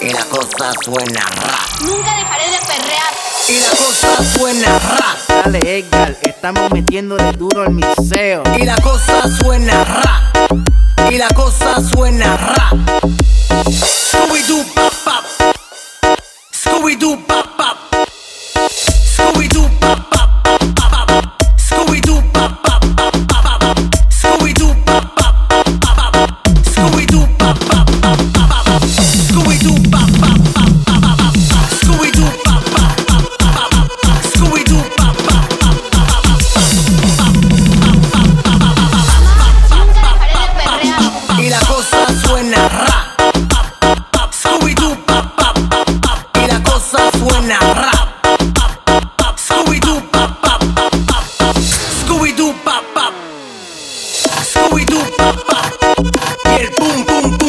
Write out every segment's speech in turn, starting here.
Y la cosa suena ra. nunca dejaré de perrear. Y la cosa suena ra. Dale, Edgar, estamos metiéndole duro al mixeo. Y la cosa suena ra. Y la cosa suena ra. el pum pum.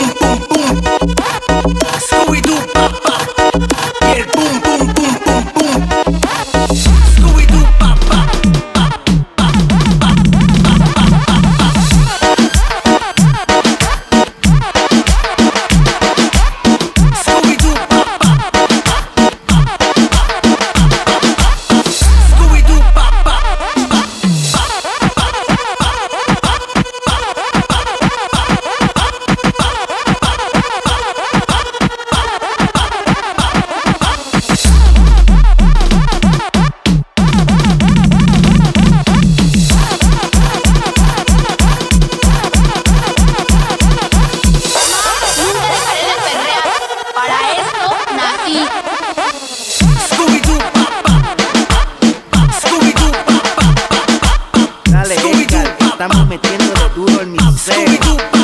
me. Scooby